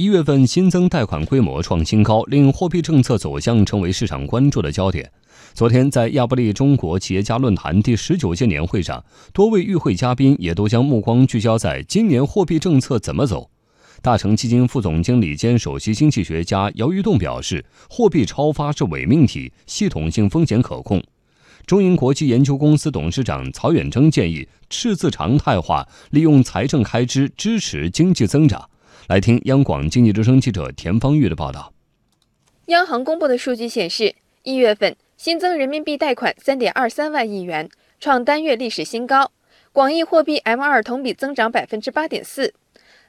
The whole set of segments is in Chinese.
一月份新增贷款规模创新高，令货币政策走向成为市场关注的焦点。昨天，在亚布力中国企业家论坛第十九届年会上，多位与会嘉宾也都将目光聚焦在今年货币政策怎么走。大成基金副总经理兼首席经济学家姚玉栋表示，货币超发是伪命题，系统性风险可控。中银国际研究公司董事长曹远征建议赤字常态化，利用财政开支支持经济增长。来听央广经济之声记者田方玉的报道。央行公布的数据显示，一月份新增人民币贷款三点二三万亿元，创单月历史新高。广义货币 M 二同比增长百分之八点四。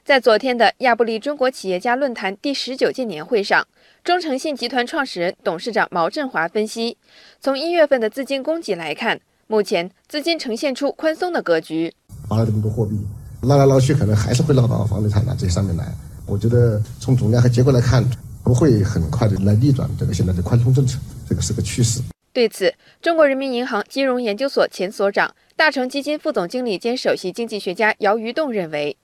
在昨天的亚布力中国企业家论坛第十九届年会上，中诚信集团创始人、董事长毛振华分析，从一月份的资金供给来看，目前资金呈现出宽松的格局。发了这么多货币。捞来捞去，可能还是会捞到房地产的这上面来。我觉得从总量和结构来看，不会很快的来逆转这个现在的宽松政策，这个是个趋势。对此，中国人民银行金融研究所前所长、大成基金副总经理兼首席经济学家姚余栋认为。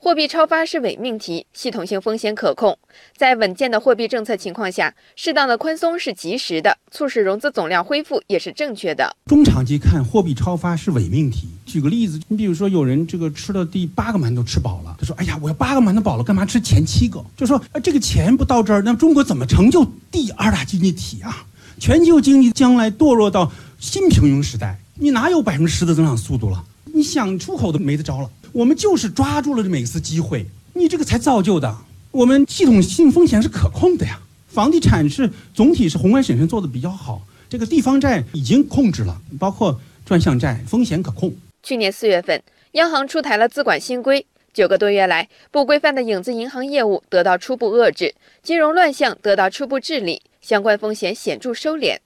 货币超发是伪命题，系统性风险可控。在稳健的货币政策情况下，适当的宽松是及时的，促使融资总量恢复也是正确的。中长期看，货币超发是伪命题。举个例子，你比如说有人这个吃了第八个馒头吃饱了，他说：“哎呀，我要八个馒头饱了，干嘛吃前七个？”就说：“这个钱不到这儿，那中国怎么成就第二大经济体啊？全球经济将来堕落到新平庸时代，你哪有百分之十的增长速度了？你想出口都没得招了。”我们就是抓住了这每次机会，你这个才造就的。我们系统性风险是可控的呀，房地产是总体是宏观审慎做的比较好，这个地方债已经控制了，包括专项债风险可控。去年四月份，央行出台了资管新规，九个多月来，不规范的影子银行业务得到初步遏制，金融乱象得到初步治理，相关风险显著收敛。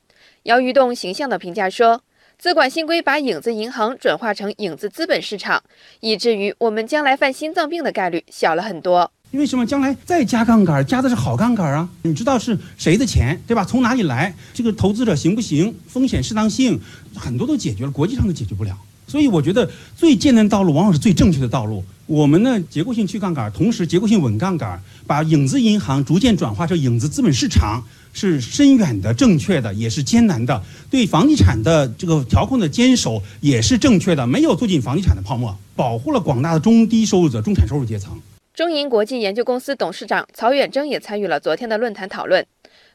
姚余栋形象的评价说。资管新规把影子银行转化成影子资本市场，以至于我们将来犯心脏病的概率小了很多。因为什么？将来再加杠杆，加的是好杠杆啊！你知道是谁的钱，对吧？从哪里来？这个投资者行不行？风险适当性，很多都解决了，国际上都解决不了。所以我觉得最艰难的道路往往是最正确的道路。我们呢，结构性去杠杆，同时结构性稳杠杆，把影子银行逐渐转化成影子资本市场。是深远的、正确的，也是艰难的。对房地产的这个调控的坚守也是正确的，没有促进房地产的泡沫，保护了广大的中低收入者、中产收入阶层。中银国际研究公司董事长曹远征也参与了昨天的论坛讨论。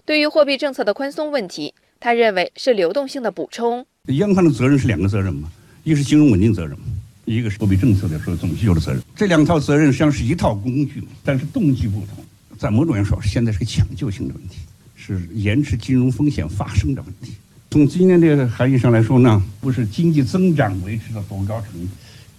对于货币政策的宽松问题，他认为是流动性的补充。央行的责任是两个责任嘛，一是金融稳定责任，一个是货币政策的时候总需求的责任。这两套责任实际上是一套工具，但是动机不同。在某种意义上说，现在是个抢救性的问题。是延迟金融风险发生的问题。从今年的含义上来说呢，不是经济增长维持到多高程度，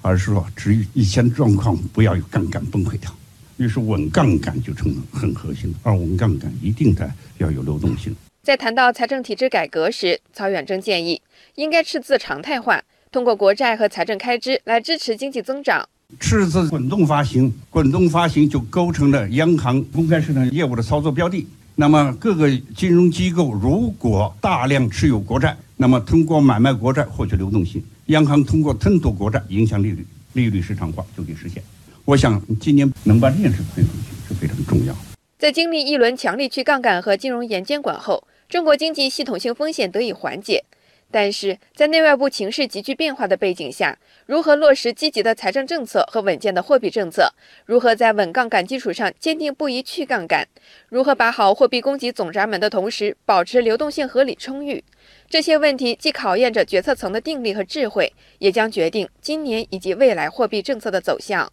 而是说，至于以前状况不要有杠杆崩溃掉。于是稳杠杆就成了很核心的，而稳杠杆一定得要有流动性。在谈到财政体制改革时，曹远征建议应该赤字常态化，通过国债和财政开支来支持经济增长。赤字滚动发行，滚动发行就构成了央行公开市场业务的操作标的。那么，各个金融机构如果大量持有国债，那么通过买卖国债获取流动性，央行通过吞吐国债影响利率，利率市场化就可以实现。我想今年能把这件事推出去是非常重要。在经历一轮强力去杠杆和金融严监管后，中国经济系统性风险得以缓解。但是在内外部情势急剧变化的背景下，如何落实积极的财政政策和稳健的货币政策？如何在稳杠杆基础上坚定不移去杠杆？如何把好货币供给总闸门的同时保持流动性合理充裕？这些问题既考验着决策层的定力和智慧，也将决定今年以及未来货币政策的走向。